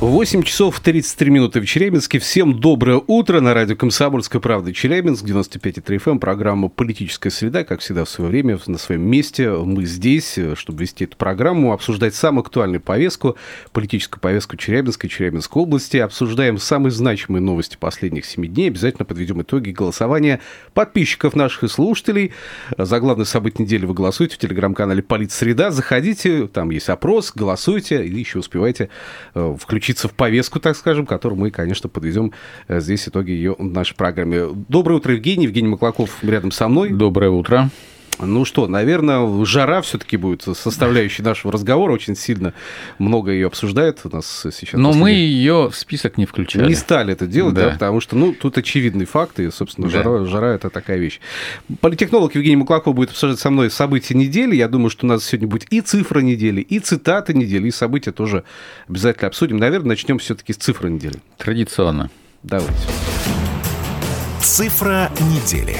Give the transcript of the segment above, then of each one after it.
8 часов 33 минуты в Челябинске. Всем доброе утро на радио «Комсомольская правда» Челябинск, 95,3 FM, эм, программа «Политическая среда», как всегда в свое время, на своем месте. Мы здесь, чтобы вести эту программу, обсуждать самую актуальную повестку, политическую повестку Челябинска и Челябинской области. Обсуждаем самые значимые новости последних 7 дней. Обязательно подведем итоги голосования подписчиков наших и слушателей. За главное событие недели вы голосуете в телеграм-канале «Политсреда». Заходите, там есть опрос, голосуйте и еще успевайте э, включить включиться в повестку, так скажем, которую мы, конечно, подведем э, здесь итоги ее в нашей программе. Доброе утро, Евгений. Евгений Маклаков рядом со мной. Доброе утро. Ну что, наверное, жара все-таки будет составляющей нашего разговора очень сильно. Много ее обсуждают у нас сейчас. Но мы ее в список не включали. Не стали это делать, да, да потому что, ну, тут очевидный факт, и, собственно, да. жара, жара – это такая вещь. Политехнолог Евгений Маклаков будет обсуждать со мной события недели. Я думаю, что у нас сегодня будет и цифра недели, и цитаты недели, и события тоже обязательно обсудим. Наверное, начнем все-таки с цифры недели. Традиционно. Давайте. Цифра недели.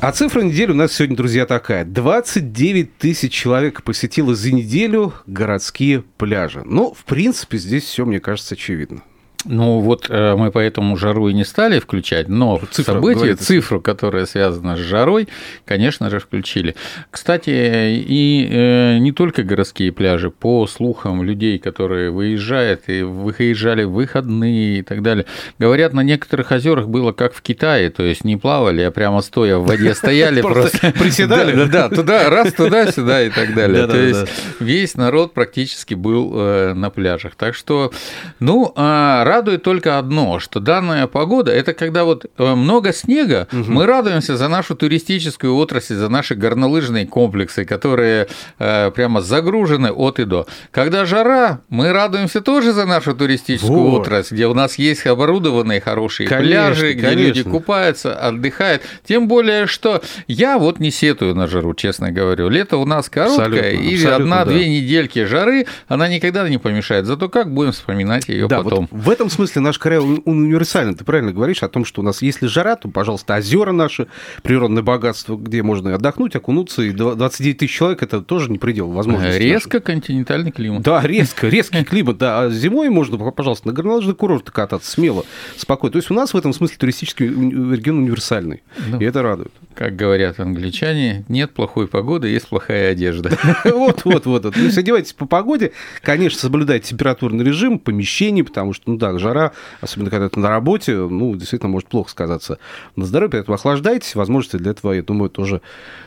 А цифра недели у нас сегодня, друзья, такая. 29 тысяч человек посетило за неделю городские пляжи. Ну, в принципе, здесь все, мне кажется, очевидно. Ну вот э, мы поэтому жару и не стали включать, но Цифра, событие, цифру, которая связана с жарой, конечно же, включили. Кстати, и э, не только городские пляжи, по слухам людей, которые выезжают и выезжали в выходные и так далее, говорят, на некоторых озерах было как в Китае, то есть не плавали, а прямо стоя в воде стояли, просто приседали. Да, туда, раз, туда-сюда и так далее. То есть весь народ практически был э, на пляжах. Так что, ну, а радует только одно, что данная погода – это когда вот э, много снега, угу. мы радуемся за нашу туристическую отрасль, за наши горнолыжные комплексы, которые э, прямо загружены от и до. Когда жара, мы радуемся тоже за нашу туристическую вот. отрасль, где у нас есть оборудованные хорошие конечно, пляжи, где конечно. люди купаются, отдыхают. Тем более, что я вот не сетую на жару, честно говорю. Лето у нас короткое, абсолютно, и одна-две да. недельки жары, она никогда не помешает. Зато как будем вспоминать ее да, потом. Вот в этом смысле наш край универсальный. Ты правильно говоришь о том, что у нас, если жара, то, пожалуйста, озера наши, природное богатство, где можно отдохнуть, окунуться, и 29 тысяч человек – это тоже не предел возможностей. Резко наших. континентальный климат. Да, резко, резкий климат, да. А зимой можно, пожалуйста, на горнолыжный курорт кататься смело, спокойно. То есть у нас в этом смысле туристический регион универсальный, ну, и это радует. Как говорят англичане, нет плохой погоды, есть плохая одежда. Вот, вот, вот. То есть одевайтесь по погоде, конечно, соблюдайте температурный режим, помещение, потому что, ну да, жара, особенно когда ты на работе, ну, действительно может плохо сказаться на здоровье, поэтому охлаждайтесь, возможности для этого, я думаю, тоже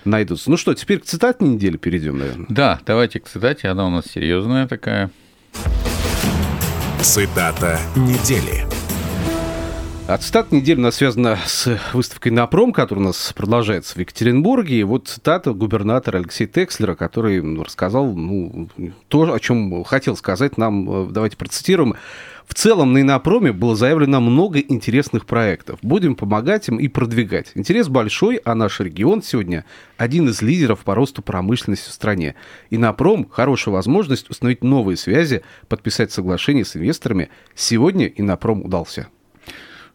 найдутся. Ну что, теперь к цитате недели перейдем, наверное. Да, давайте к цитате, она у нас серьезная такая. Цитата недели. Цитата недели у нас связана с выставкой «Напром», которая у нас продолжается в Екатеринбурге. И вот цитата губернатора Алексея Текслера, который ну, рассказал ну, то, о чем хотел сказать нам. Давайте процитируем. В целом на Инопроме было заявлено много интересных проектов. Будем помогать им и продвигать. Интерес большой, а наш регион сегодня один из лидеров по росту промышленности в стране. Инопром – хорошая возможность установить новые связи, подписать соглашения с инвесторами. Сегодня Инопром удался.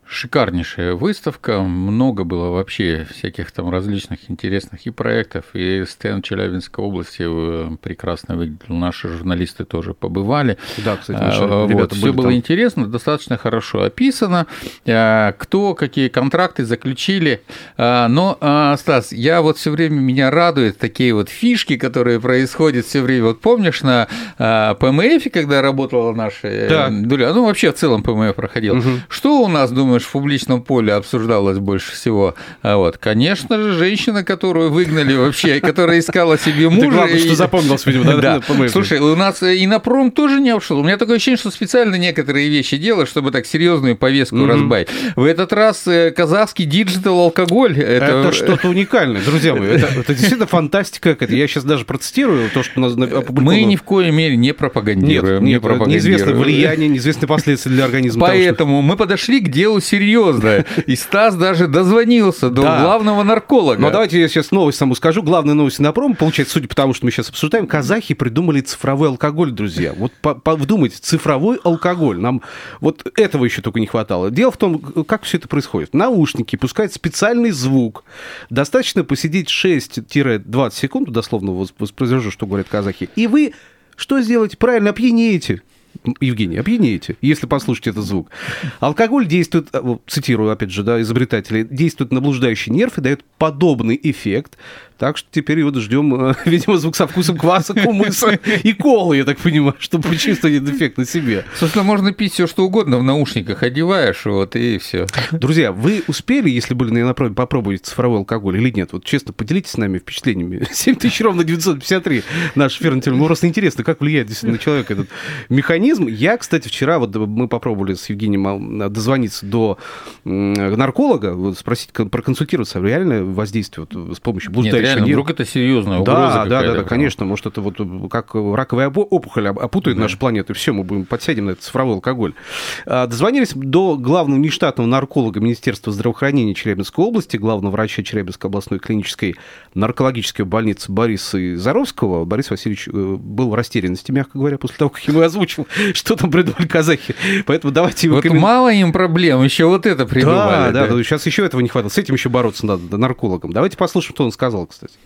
Шикарнейшая выставка, много было вообще всяких там различных интересных и проектов, и стенд Челябинской области э, прекрасно выглядел, наши журналисты тоже побывали. Да, кстати, наши вот, все было там. интересно, достаточно хорошо описано, а, кто какие контракты заключили, а, но, Стас, я вот все время, меня радуют такие вот фишки, которые происходят все время, вот помнишь на ПМФ, когда работала наша э, да. Дуля, ну вообще в целом ПМФ проходил, угу. что у нас, думаю, думаешь, в публичном поле обсуждалось больше всего? А вот, конечно же, женщина, которую выгнали вообще, которая искала себе мужа. главное, что запомнилось, видимо, да? Слушай, у нас и на пром тоже не обшел. У меня такое ощущение, что специально некоторые вещи делают, чтобы так серьезную повестку разбавить. В этот раз э, казахский digital алкоголь. Это что-то уникальное, друзья мои. Это действительно фантастика. Я сейчас даже процитирую то, что Мы ни в коей мере не пропагандируем. Нет, неизвестное влияние, неизвестные последствия для организма. Поэтому мы подошли к делу серьезное. И Стас даже дозвонился до да. главного нарколога. Но давайте я сейчас новость саму скажу. Главная новость на пром, получается, судя по тому, что мы сейчас обсуждаем, казахи придумали цифровой алкоголь, друзья. Вот вдумайте, цифровой алкоголь. Нам вот этого еще только не хватало. Дело в том, как все это происходит. Наушники пускают специальный звук. Достаточно посидеть 6-20 секунд, дословно воспроизвожу, что говорят казахи, и вы что сделаете? Правильно, опьянеете. Евгений, опьянеете, если послушать этот звук. Алкоголь действует, э, цитирую опять же, да, изобретатели, действует на блуждающий нерв и дает подобный эффект так что теперь вот ждем, э, видимо, звук со вкусом кваса, кумыса и колы, я так понимаю, чтобы почувствовать этот эффект на себе. Собственно, можно пить все что угодно в наушниках, одеваешь, вот и все. Друзья, вы успели, если были на направе, попробовать цифровой алкоголь или нет? Вот честно, поделитесь с нами впечатлениями. 7 тысяч ровно 953 наш эфирный телефон. Ну, просто интересно, как влияет действительно на человека этот механизм. Я, кстати, вчера, вот мы попробовали с Евгением а, дозвониться до нарколога, спросить, проконсультироваться, реально воздействие вот, с помощью блуждающего реально, нет. вдруг это серьезная угроза. Да, да, да, да, конечно. Может, это вот как раковая опухоль опутает да. нашу планету, и все, мы будем подсядем на этот цифровой алкоголь. А, дозвонились до главного нештатного нарколога Министерства здравоохранения Челябинской области, главного врача Челябинской областной клинической наркологической больницы Бориса Заровского. Борис Васильевич э, был в растерянности, мягко говоря, после того, как ему озвучил, что там придумали казахи. Поэтому давайте... Вот коммен... мало им проблем, еще вот это придумали. Да, да, да, сейчас еще этого не хватает. С этим еще бороться надо, наркологам. Давайте послушаем, что он сказал, кстати.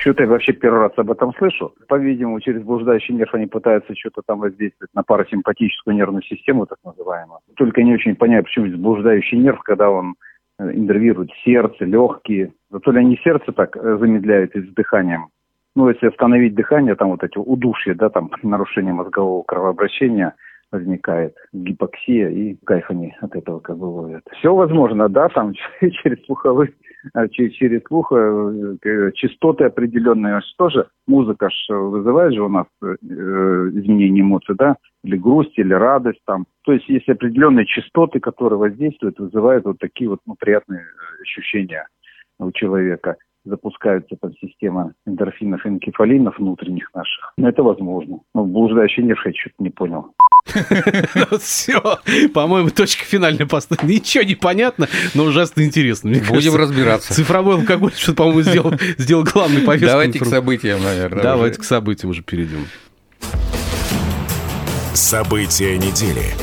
Что-то я вообще первый раз об этом слышу. По-видимому, через блуждающий нерв они пытаются что-то там воздействовать на парасимпатическую нервную систему, так называемую. Только не очень понимаю, почему здесь блуждающий нерв, когда он э, иннервирует сердце, легкие. То ли они сердце так э, замедляют и с дыханием. Ну, если остановить дыхание, там вот эти удушья, да, там нарушение мозгового кровообращения – возникает гипоксия, и кайф они от этого как бы ловят. Все возможно, да, там через слуховые, а, через слух э, частоты определенные. Тоже музыка ж вызывает же у нас э, изменение эмоций, да, или грусть, или радость там. То есть есть определенные частоты, которые воздействуют, вызывают вот такие вот ну, приятные э, ощущения у человека запускается там система эндорфинов и энкефалинов внутренних наших. Но это возможно. Но блуждающий нерв я что-то не понял. Все, по-моему, точка финальная поставлена. Ничего не понятно, но ужасно интересно. Будем разбираться. Цифровой алкоголь, что, по-моему, сделал, сделал главный повестку. Давайте к событиям, наверное. Давайте к событиям уже перейдем. События недели.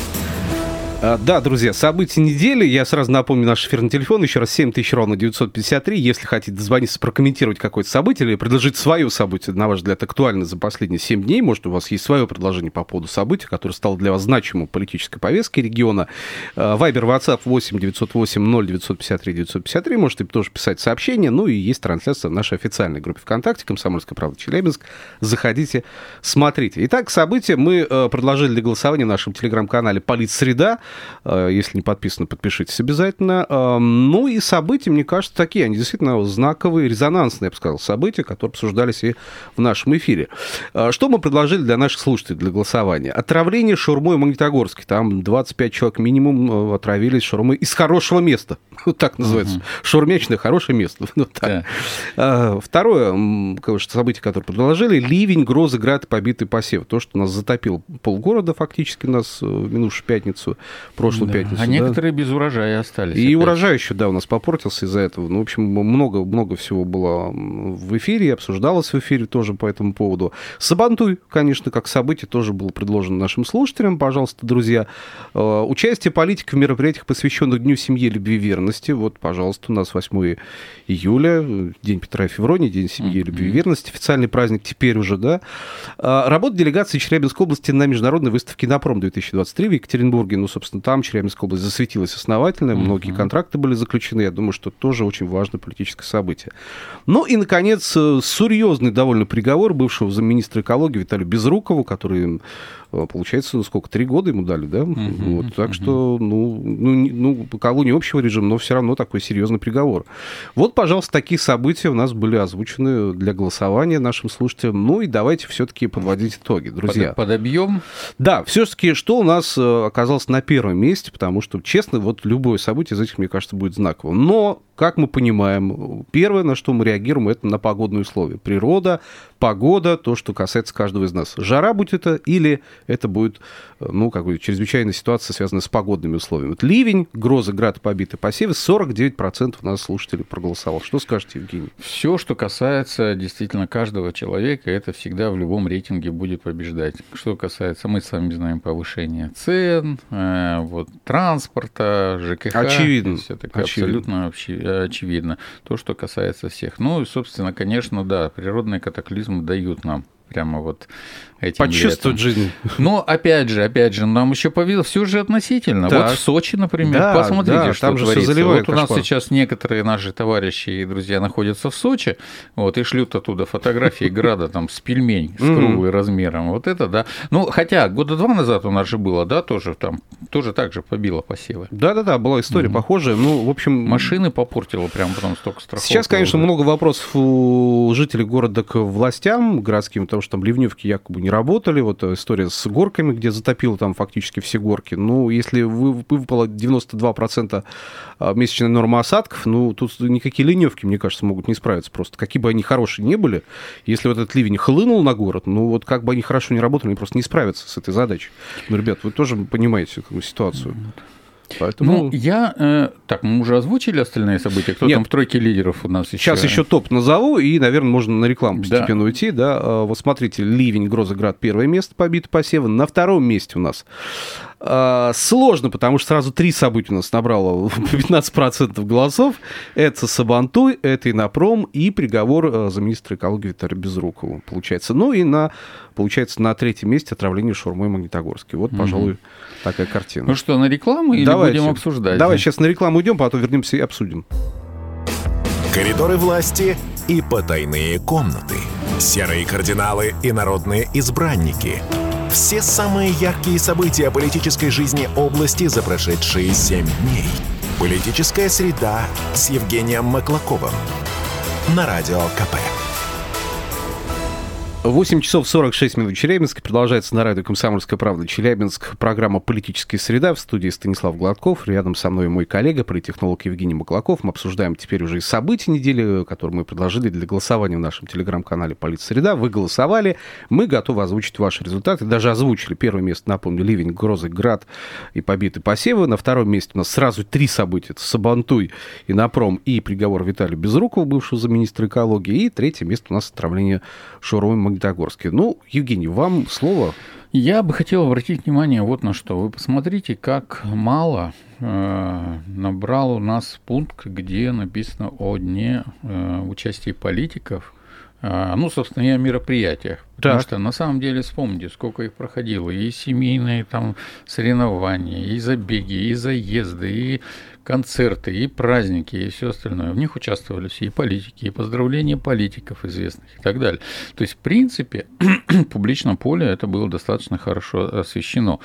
А, да, друзья, события недели. Я сразу напомню наш эфирный телефон. Еще раз 7000 ровно 953. Если хотите дозвониться, прокомментировать какое-то событие или предложить свое событие, на ваш взгляд, актуально за последние 7 дней, может, у вас есть свое предложение по поводу события, которое стало для вас значимым политической повесткой региона. Вайбер, WhatsApp 8 908 0 953 953. Можете тоже писать сообщения. Ну и есть трансляция в нашей официальной группе ВКонтакте «Комсомольская правда Челябинск». Заходите, смотрите. Итак, события мы э, предложили для голосования в нашем телеграм-канале «Политсреда». Э, если не подписаны, подпишитесь обязательно. Эм, ну и события, мне кажется, такие. Они действительно знаковые, резонансные, я бы сказал, события, которые обсуждались и в нашем эфире. Э, что мы предложили для наших слушателей для голосования? Отравление шаурмой в Магнитогорске. Там 25 человек минимум э, отравились шаурмой из хорошего места. Вот так называется. Угу. Шаурмячное хорошее место. Вот так. Да. Второе событие, которое предложили, ливень, грозы, град, побитый посев. То, что нас затопил полгорода фактически нас в минувшую пятницу прошлую да. пятницу. А да? некоторые без урожая остались. И опять. урожай еще, да, у нас попортился из-за этого. Ну, в общем, много, много всего было в эфире, обсуждалось в эфире тоже по этому поводу. Сабантуй, конечно, как событие тоже было предложено нашим слушателям. Пожалуйста, друзья. Э, участие политиков в мероприятиях, посвященных Дню семьи, любви и верности. Вот, пожалуйста, у нас 8 июля, День Петра и Февронии, День семьи, любви и верности, официальный праздник теперь уже, да. Э, работа делегации Челябинской области на международной выставке «Напром» 2023 в Екатеринбурге. Ну, собственно, Собственно, там Челябинская область засветилась основательно, многие контракты были заключены. Я думаю, что тоже очень важное политическое событие. Ну и, наконец, э, серьезный довольно приговор бывшего замминистра экологии Виталию Безрукову, который получается, ну, сколько, три года ему дали, да? Uh-huh, вот, так uh-huh. что, ну, ну, ну, колония общего режима, но все равно такой серьезный приговор. Вот, пожалуйста, такие события у нас были озвучены для голосования нашим слушателям. Ну и давайте все-таки подводить итоги, друзья. Под, подобьем? Да, все-таки что у нас э, оказалось на первом месте, потому что, честно, вот любое событие из этих, мне кажется, будет знаковым. Но как мы понимаем, первое, на что мы реагируем, это на погодные условия. Природа, погода, то, что касается каждого из нас. Жара будет это или это будет, ну, как бы, чрезвычайная ситуация, связанная с погодными условиями. Вот ливень, грозы, град, побиты посевы, 49% у нас слушателей проголосовал. Что скажете, Евгений? Все, что касается действительно каждого человека, это всегда в любом рейтинге будет побеждать. Что касается, мы с вами знаем повышение цен, э, вот, транспорта, ЖКХ. Очевидно. Это очевидно. абсолютно очевидно. То, что касается всех. Ну и, собственно, конечно, да, природные катаклизмы дают нам прямо вот этим Почувствовать летом. жизнь. Но опять же, опять же, нам еще появилось все же относительно. Так. Вот в Сочи, например, да, посмотрите, да, что там же творится. Заливает вот у нас сейчас некоторые наши товарищи и друзья находятся в Сочи, вот, и шлют оттуда фотографии града там с пельмень с круглым размером. Вот это, да. Ну, хотя года два назад у нас же было, да, тоже там, тоже так же побило посевы. Да-да-да, была история похожая. Ну, в общем... Машины попортило прям потом столько страхов. Сейчас, конечно, много вопросов у жителей города к властям городским, потому что там ливневки якобы не работали. Вот э, история с горками, где затопило там фактически все горки. Ну, если выпало 92% а, месячная норма осадков, ну, тут никакие ливневки, мне кажется, могут не справиться просто. Какие бы они хорошие не были, если вот этот ливень хлынул на город, ну, вот как бы они хорошо не работали, они просто не справятся с этой задачей. Ну, ребят, вы тоже понимаете эту ситуацию. Поэтому... Ну, я... Э, так, мы уже озвучили остальные события? Кто Нет. там в тройке лидеров у нас еще? Сейчас еще топ назову, и, наверное, можно на рекламу постепенно да. уйти. Да? А, вот смотрите, Ливень, Гроза, Град, первое место побито посевы. На втором месте у нас а, Сложно, потому что сразу три события у нас набрало 15% голосов. Это Сабантуй, это Инопром и приговор э, за министра экологии Виталия Безрукова, получается. Ну и на, получается, на третьем месте отравление шурмой Магнитогорский. Вот, пожалуй, угу такая картина. Ну что, на рекламу или Давайте. будем обсуждать? Давай сейчас на рекламу идем, потом вернемся и обсудим. Коридоры власти и потайные комнаты. Серые кардиналы и народные избранники. Все самые яркие события политической жизни области за прошедшие семь дней. Политическая среда с Евгением Маклаковым. На Радио КП. 8 часов 46 минут Челябинск. Продолжается на радио «Комсомольская правда» Челябинск. Программа «Политическая среда» в студии Станислав Гладков. Рядом со мной мой коллега, политтехнолог Евгений Маклаков. Мы обсуждаем теперь уже и события недели, которые мы предложили для голосования в нашем телеграм-канале «Политсреда». Вы голосовали. Мы готовы озвучить ваши результаты. Даже озвучили. Первое место, напомню, Ливень, Грозы, Град и побиты посевы. На втором месте у нас сразу три события. Это Сабантуй, Инопром и приговор Виталия Безрукова, бывшего замминистра экологии. И третье место у нас отравление Шуровым Магнитогорске. Ну, Евгений, вам слово. Я бы хотел обратить внимание вот на что. Вы посмотрите, как мало э, набрал у нас пункт, где написано о дне э, участия политиков э, ну, собственно, и о мероприятиях. Потому так. что на самом деле вспомните, сколько их проходило. И семейные там соревнования, и забеги, и заезды, и концерты, и праздники, и все остальное. В них участвовали все и политики, и поздравления политиков известных и так далее. То есть, в принципе, в публичном поле это было достаточно хорошо освещено.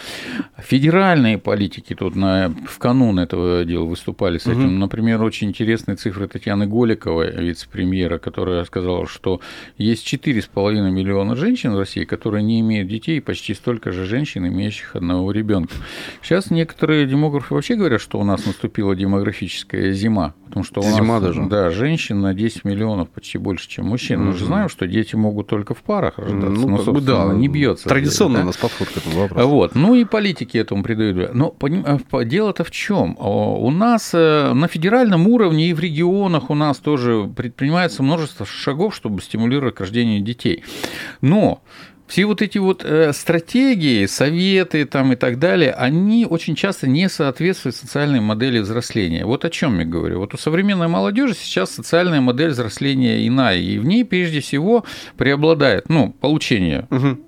Федеральные политики тут на, в канун этого дела выступали с этим. Угу. Например, очень интересные цифры Татьяны Голиковой, вице-премьера, которая сказала, что есть 4,5 миллиона женщин в России, которые не имеют детей, и почти столько же женщин, имеющих одного ребенка. Сейчас некоторые демографы вообще говорят, что у нас наступила демографическая зима, потому что у нас, зима даже. Да, женщин на 10 миллионов почти больше, чем мужчин. Мы же знаем, что дети могут только в парах рождаться, ну, но, собственно, да, не бьется. Традиционно да? у нас подход к этому вопросу. Вот. Ну и политики этому придают. Но а, дело-то в чем? У нас э, на федеральном уровне и в регионах у нас тоже предпринимается множество шагов, чтобы стимулировать рождение детей. Но все вот эти вот э, стратегии, советы там и так далее, они очень часто не соответствуют социальной модели взросления. Вот о чем я говорю. Вот у современной молодежи сейчас социальная модель взросления иная, и в ней прежде всего преобладает, ну, получение угу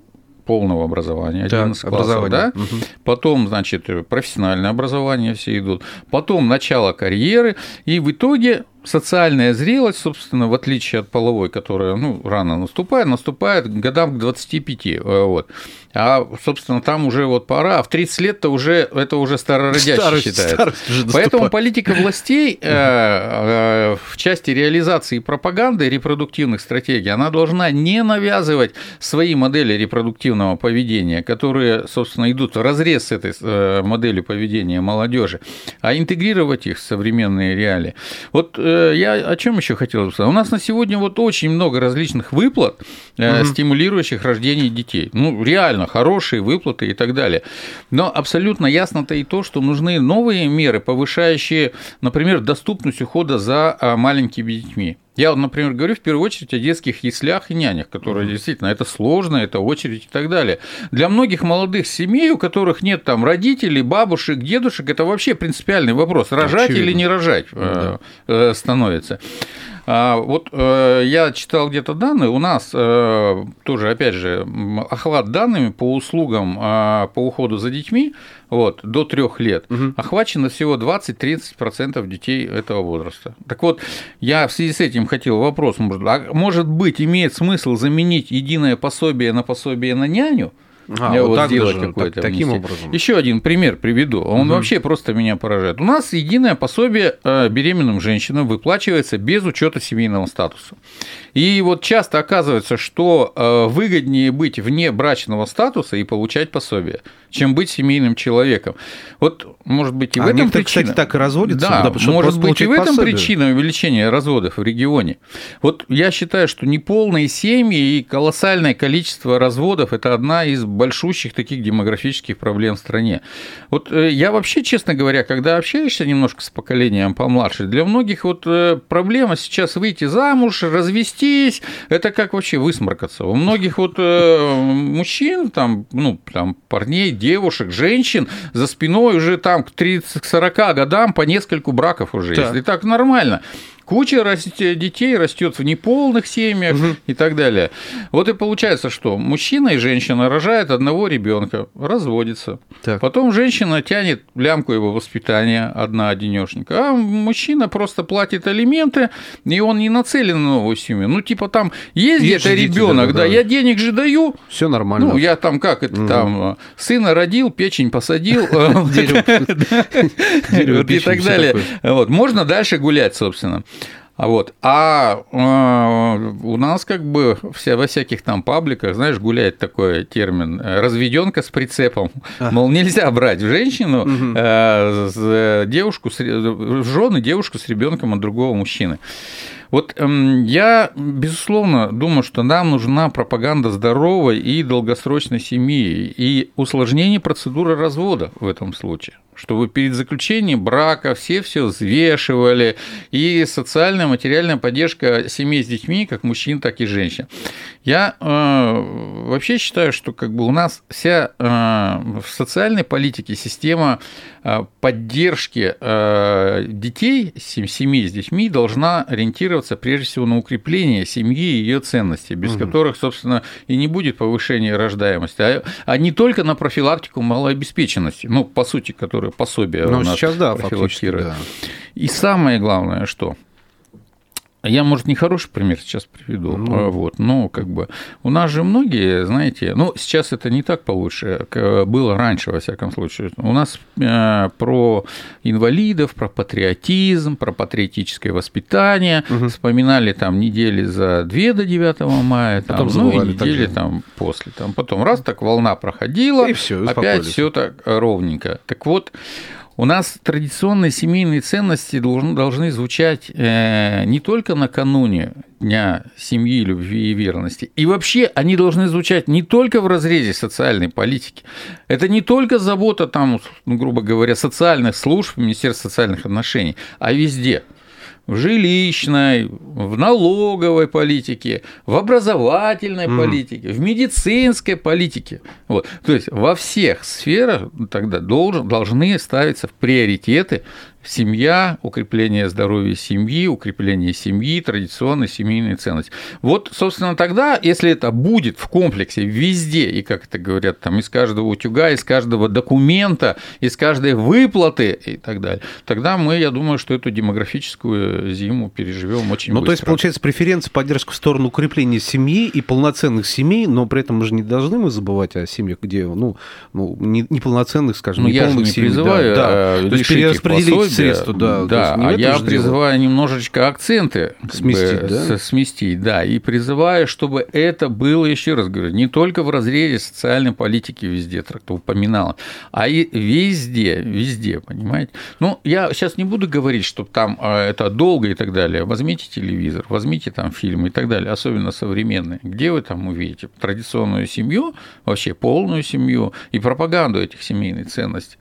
полного образования, 11 так, классов, образование. да? Угу. Потом, значит, профессиональное образование все идут, потом начало карьеры, и в итоге социальная зрелость, собственно, в отличие от половой, которая ну, рано наступает, наступает годам к 25. Э, вот. А, собственно, там уже вот пора, а в 30 лет-то уже это уже старородящий старость, считается. Старость уже Поэтому политика властей э, э, в части реализации пропаганды репродуктивных стратегий, она должна не навязывать свои модели репродуктивного поведения, которые, собственно, идут в разрез с этой моделью поведения молодежи, а интегрировать их в современные реалии. Вот э, я о чем еще хотел сказать? У нас на сегодня вот очень много различных выплат, угу. стимулирующих рождение детей. Ну, реально хорошие выплаты и так далее. Но абсолютно ясно-то и то, что нужны новые меры, повышающие, например, доступность ухода за а, маленькими детьми. Я, вот, например, говорю в первую очередь о детских яслях и нянях, которые mm-hmm. действительно это сложно, это очередь и так далее. Для многих молодых семей, у которых нет там родителей, бабушек, дедушек, это вообще принципиальный вопрос: рожать Очевидно. или не рожать mm-hmm. становится. А, вот э, я читал где-то данные, у нас э, тоже, опять же, охват данными по услугам а, по уходу за детьми вот, до трех лет, угу. охвачено всего 20-30% детей этого возраста. Так вот, я в связи с этим хотел вопрос, может, а может быть, имеет смысл заменить единое пособие на пособие на няню? А, вот, вот так сделать какое-то так, таким образом. Еще один пример приведу. Он угу. вообще просто меня поражает. У нас единое пособие э, беременным женщинам выплачивается без учета семейного статуса. И вот часто оказывается, что э, выгоднее быть вне брачного статуса и получать пособие, чем быть семейным человеком. Вот, может быть, и в а этом причина. кстати, так и разводятся. Да, может быть, и в этом пособие. причина увеличения разводов в регионе. Вот я считаю, что неполные семьи и колоссальное количество разводов – это одна из большущих таких демографических проблем в стране. Вот э, я вообще, честно говоря, когда общаешься немножко с поколением помладше, для многих вот э, проблема сейчас выйти замуж, развести развестись, это как вообще высморкаться. У многих вот э, мужчин, там, ну, там, парней, девушек, женщин за спиной уже там к 30-40 годам по нескольку браков уже да. есть. И так нормально куча детей растет в неполных семьях угу. и так далее. Вот и получается, что мужчина и женщина рожают одного ребенка, разводятся. Так. Потом женщина тянет лямку его воспитания, одна одинешника, а мужчина просто платит алименты, и он не нацелен на новую семью. Ну, типа там есть где-то ребенок, да, да, я денег же даю. Все нормально. Ну, я там как это угу. там сына родил, печень посадил, и так далее. Вот можно дальше гулять, собственно. А вот. А э, у нас как бы все, во всяких там пабликах, знаешь, гуляет такой термин э, разведенка с прицепом. А. Мол, нельзя брать женщину, угу. э, девушку, в жены девушку с ребенком от другого мужчины. Вот эм, я, безусловно, думаю, что нам нужна пропаганда здоровой и долгосрочной семьи и усложнение процедуры развода в этом случае чтобы перед заключением брака все все взвешивали, и социальная, материальная поддержка семей с детьми, как мужчин, так и женщин. Я э, вообще считаю, что как бы у нас вся э, в социальной политике система э, поддержки э, детей, семьи с детьми должна ориентироваться прежде всего на укрепление семьи и ее ценностей, без угу. которых, собственно, и не будет повышения рождаемости, а, а не только на профилактику малообеспеченности, ну, по сути, которая пособие ну, у нас сейчас, да, фактически, Да. И самое главное, что я, может, не хороший пример сейчас приведу, ну. вот, но как бы у нас же многие, знаете, ну, сейчас это не так получше, как было раньше, во всяком случае. У нас э, про инвалидов, про патриотизм, про патриотическое воспитание угу. вспоминали там недели за две до 9 мая, там, потом ну, и недели там после. Там, потом раз так волна проходила, и всё, опять все так ровненько. Так вот, у нас традиционные семейные ценности должны, должны звучать э, не только накануне Дня семьи, любви и верности. И вообще они должны звучать не только в разрезе социальной политики. Это не только забота, там, грубо говоря, социальных служб, Министерства социальных отношений, а везде – в жилищной, в налоговой политике, в образовательной mm. политике, в медицинской политике. Вот. То есть во всех сферах тогда должен, должны ставиться в приоритеты семья, укрепление здоровья семьи, укрепление семьи, традиционная семейная ценность. Вот, собственно, тогда, если это будет в комплексе везде, и, как это говорят, там, из каждого утюга, из каждого документа, из каждой выплаты и так далее, тогда мы, я думаю, что эту демографическую зиму переживем очень ну, быстро. то есть, получается, преференция, поддержка в сторону укрепления семьи и полноценных семей, но при этом мы же не должны мы забывать о семьях, где, ну, ну неполноценных, скажем, ну, неполных я же не семей. призываю да, да. То есть перераспределить средства, да. Да, а я призываю немножечко акценты сместить, бы, да? сместить, да, и призываю, чтобы это было, еще раз говорю, не только в разрезе социальной политики везде, как упоминала, а и везде, везде, понимаете? Ну, я сейчас не буду говорить, что там а, это долго и так далее. Возьмите телевизор, возьмите там фильмы и так далее, особенно современные. Где вы там увидите традиционную семью, вообще полную семью и пропаганду этих семейных ценностей?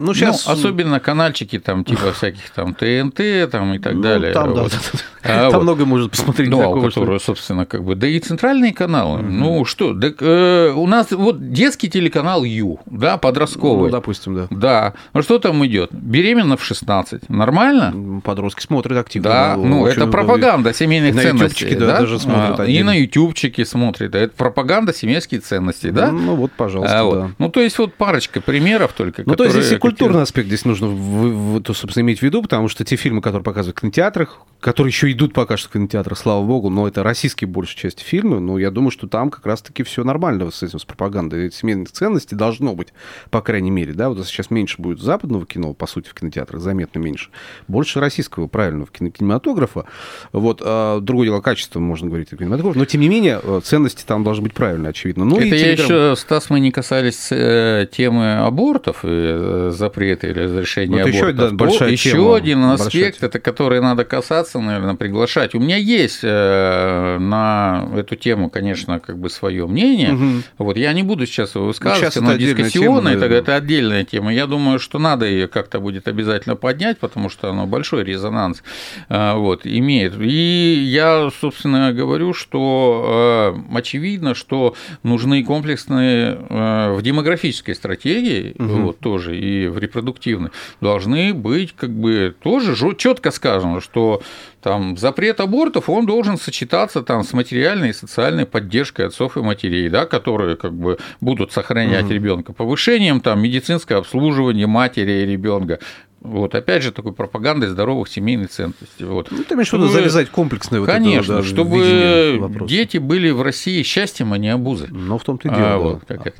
Ну, сейчас... Ну, особенно канальчики там, типа всяких там ТНТ там, и так ну, далее. Там, вот. да, а, там вот. много может посмотреть. Ну, такого, которые, что... собственно, как бы, да и центральные каналы. Угу. Ну, что, да, э, у нас вот детский телеканал Ю, да, подростковый. Ну, допустим, да. Да. Ну, что там идет? Беременна в 16. Нормально? Подростки смотрят активно. Да, ну, это пропаганда семейных на ценностей. Да, да, даже смотрят а, И на ютубчике смотрят. Это пропаганда семейских ценностей, да? Ну, вот, пожалуйста, а, вот. да. Ну, то есть, вот парочка примеров только. Ну, то есть, культурный аспект здесь нужно, в, в, собственно, иметь в виду, потому что те фильмы, которые показывают в кинотеатрах, которые еще идут пока что в кинотеатрах, слава богу, но это российские большей части фильмы, но я думаю, что там как раз-таки все нормально с этим, с пропагандой. Семейных ценностей должно быть, по крайней мере, да, вот сейчас меньше будет западного кино, по сути, в кинотеатрах, заметно меньше, больше российского, правильного кинематографа, вот, а другое дело, качество, можно говорить, кинематографа, но, тем не менее, э, ценности там должны быть правильные, очевидно. Ну, это и я еще, Стас, мы не касались э, темы абортов э, запрета или разрешения вот абортов. Еще, да, большая еще тема, один аспект, это который надо касаться, наверное, приглашать. У меня есть э, на эту тему, конечно, как бы свое мнение. Угу. Вот я не буду сейчас его высказывать, но дискуссионная, тема, это отдельная тема. Я думаю, что надо ее как-то будет обязательно поднять, потому что оно большой резонанс э, вот, имеет. И я, собственно, говорю, что э, очевидно, что нужны комплексные в демографической стратегии, угу. вот тоже и в репродуктивной, должны быть как бы тоже четко сказано, что там запрет абортов, он должен сочетаться там с материальной и социальной поддержкой отцов и матерей, да, которые как бы будут сохранять угу. ребенка, повышением там медицинского обслуживания матери и ребенка, вот, опять же, такой пропагандой здоровых семейных ценностей. Вот. Ну, ты имеешь в виду завязать комплексное вот Конечно, это, да, чтобы дети были в России счастьем, а не обузой. Ну, в том-то и дело. А, да. вот, как это.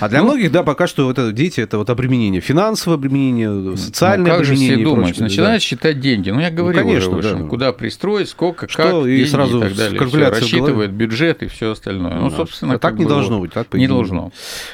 а для ну, многих, да, пока что это дети это вот обременение, финансовое обременение, социальное ну, как обременение. Же все думают, начинают да. считать деньги. Ну, я говорил ну, конечно, уже выше, да. куда пристроить, сколько, Что, как, и деньги сразу и так далее. Все, рассчитывает бюджет и все остальное. Ну, собственно, а так не должно быть, так Не должно.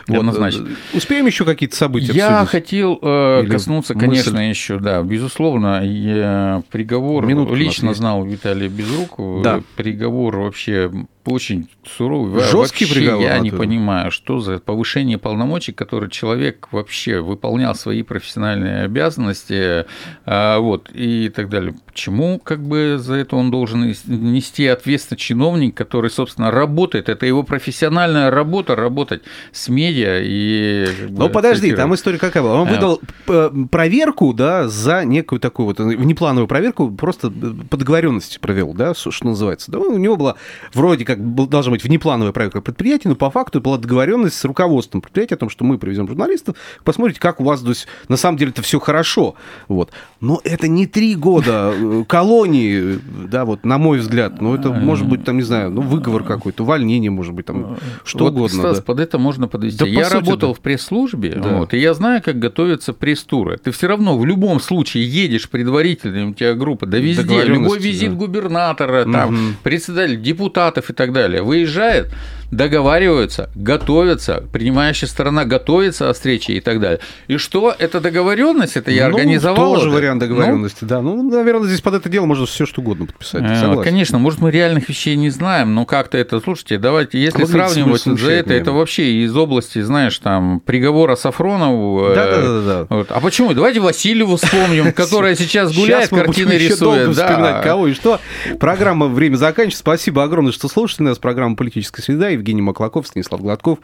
Вот, однозначно. Успеем еще какие-то события Я хотел э, коснуться, конечно, еще, да, безусловно, я приговор Минутку лично знал Виталия Безрукова, да. приговор вообще очень суровый. Жесткий вообще приговор. Я не понимаю, что за повышение полномочий, который человек вообще выполнял свои профессиональные обязанности, а, вот, и так далее. Почему как бы за это он должен нести ответственность чиновник, который, собственно, работает, это его профессиональная работа, работать с медиа и... Ну, подожди, там история какая была? Он а. выдал э, проверку, да, за некую такую вот внеплановую проверку, просто по договоренности провел, да, что называется. Да, у него была вроде как должна быть внеплановая проверка предприятия, но по факту была договоренность с руководством предприятия о том, что мы привезем журналистов, посмотрите, как у вас то есть, на самом деле это все хорошо. Вот. Но это не три года э, колонии, да, вот на мой взгляд. Ну, это может быть, там, не знаю, ну, выговор какой-то, увольнение, может быть, там, что вот, угодно. Стас, да. под это можно подвести. Да, я по работал да. в пресс-службе, да. вот, и я знаю, как готовятся пресс-туры. Ты все равно в любом случае едешь предварительно, у тебя группа, да везде, любой визит да. губернатора, там, угу. председатель, депутатов и так далее, выезжает, договариваются, готовятся, принимающая сторона готовится о встрече и так далее. И что? Это договоренность, это я ну, организовал. Тоже это? вариант договоренности, ну, да. Ну, наверное, здесь под это дело можно все что угодно подписать. Э, согласен. Конечно, может, мы реальных вещей не знаем, но как-то это, слушайте, давайте, если а сравнивать за это, это вообще из области, знаешь, там, приговора Сафронову. Да, да, да, да. Вот. А почему? Давайте Васильеву вспомним, которая сейчас гуляет, картины рисует. Да. кого и что. Программа «Время заканчивается». Спасибо огромное, что слушаете нас. Программа «Политическая среда». Евгений Маклаков, Станислав Гладков.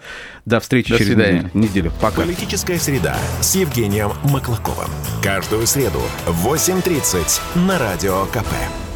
До встречи До через свидания. неделю. Пока. Политическая среда с Евгением Маклаковым. Каждую среду в 8.30 на Радио КП.